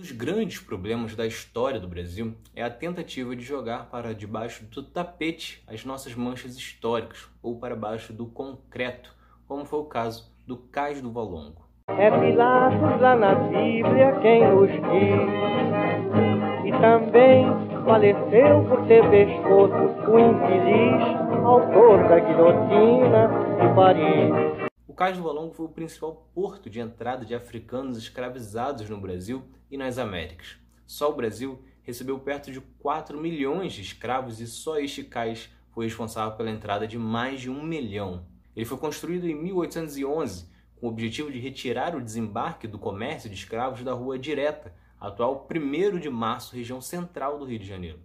Dos grandes problemas da história do Brasil é a tentativa de jogar para debaixo do tapete as nossas manchas históricas ou para baixo do concreto, como foi o caso do Cais do Valongo. É Pilatos lá na Bíblia quem nos diz, e também faleceu por ter pescoço o infeliz autor da guilhotina de Paris. Cais do Valongo foi o principal porto de entrada de africanos escravizados no Brasil e nas Américas. Só o Brasil recebeu perto de 4 milhões de escravos e só este cais foi responsável pela entrada de mais de um milhão. Ele foi construído em 1811 com o objetivo de retirar o desembarque do comércio de escravos da Rua Direta, atual 1 de março, região central do Rio de Janeiro.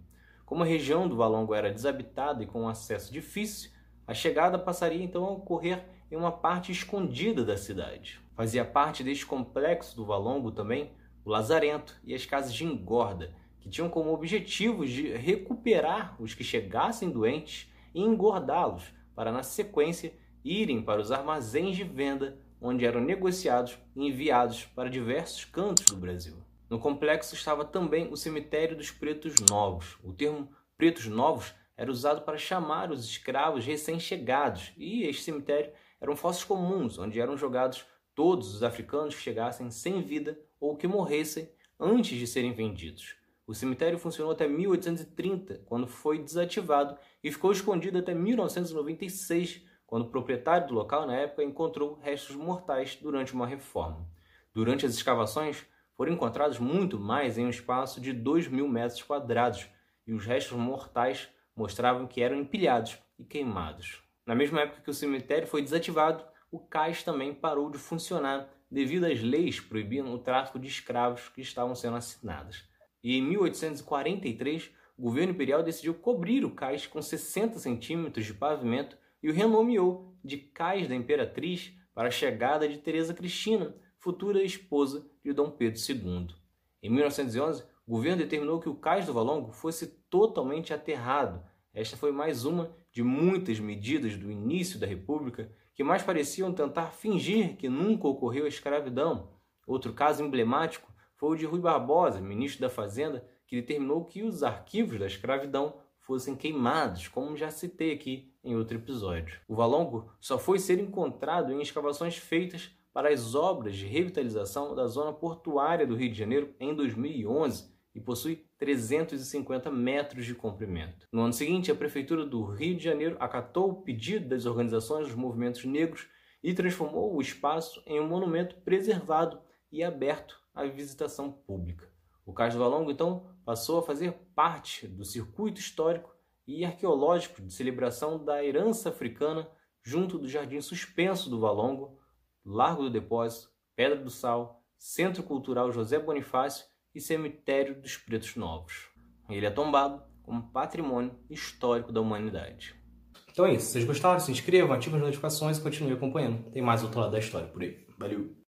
Como a região do Valongo era desabitada e com acesso difícil, a chegada passaria então a ocorrer em uma parte escondida da cidade. Fazia parte deste complexo do Valongo também o Lazarento e as casas de engorda, que tinham como objetivo de recuperar os que chegassem doentes e engordá-los, para na sequência irem para os armazéns de venda, onde eram negociados e enviados para diversos cantos do Brasil. No complexo estava também o cemitério dos pretos novos. O termo pretos novos era usado para chamar os escravos recém-chegados, e este cemitério eram fossos comuns, onde eram jogados todos os africanos que chegassem sem vida ou que morressem antes de serem vendidos. O cemitério funcionou até 1830, quando foi desativado, e ficou escondido até 1996, quando o proprietário do local, na época, encontrou restos mortais durante uma reforma. Durante as escavações, foram encontrados muito mais em um espaço de 2 mil metros quadrados, e os restos mortais mostravam que eram empilhados e queimados. Na mesma época que o cemitério foi desativado, o cais também parou de funcionar devido às leis proibindo o tráfico de escravos que estavam sendo assinadas. E em 1843, o governo imperial decidiu cobrir o cais com 60 centímetros de pavimento e o renomeou de Cais da Imperatriz para a chegada de Teresa Cristina, futura esposa de Dom Pedro II. Em 1911, o governo determinou que o cais do Valongo fosse totalmente aterrado. Esta foi mais uma de muitas medidas do início da República que mais pareciam tentar fingir que nunca ocorreu a escravidão. Outro caso emblemático foi o de Rui Barbosa, ministro da Fazenda, que determinou que os arquivos da escravidão fossem queimados, como já citei aqui em outro episódio. O Valongo só foi ser encontrado em escavações feitas para as obras de revitalização da zona portuária do Rio de Janeiro em 2011 e possui 350 metros de comprimento. No ano seguinte, a Prefeitura do Rio de Janeiro acatou o pedido das organizações dos movimentos negros e transformou o espaço em um monumento preservado e aberto à visitação pública. O Cais do Valongo, então, passou a fazer parte do circuito histórico e arqueológico de celebração da herança africana junto do Jardim Suspenso do Valongo, Largo do Depósito, Pedra do Sal, Centro Cultural José Bonifácio e Cemitério dos Pretos Novos. Ele é tombado como patrimônio histórico da humanidade. Então é isso. Se vocês gostaram, se inscrevam, ativem as notificações e continuem acompanhando. Tem mais outro lado da história por aí. Valeu!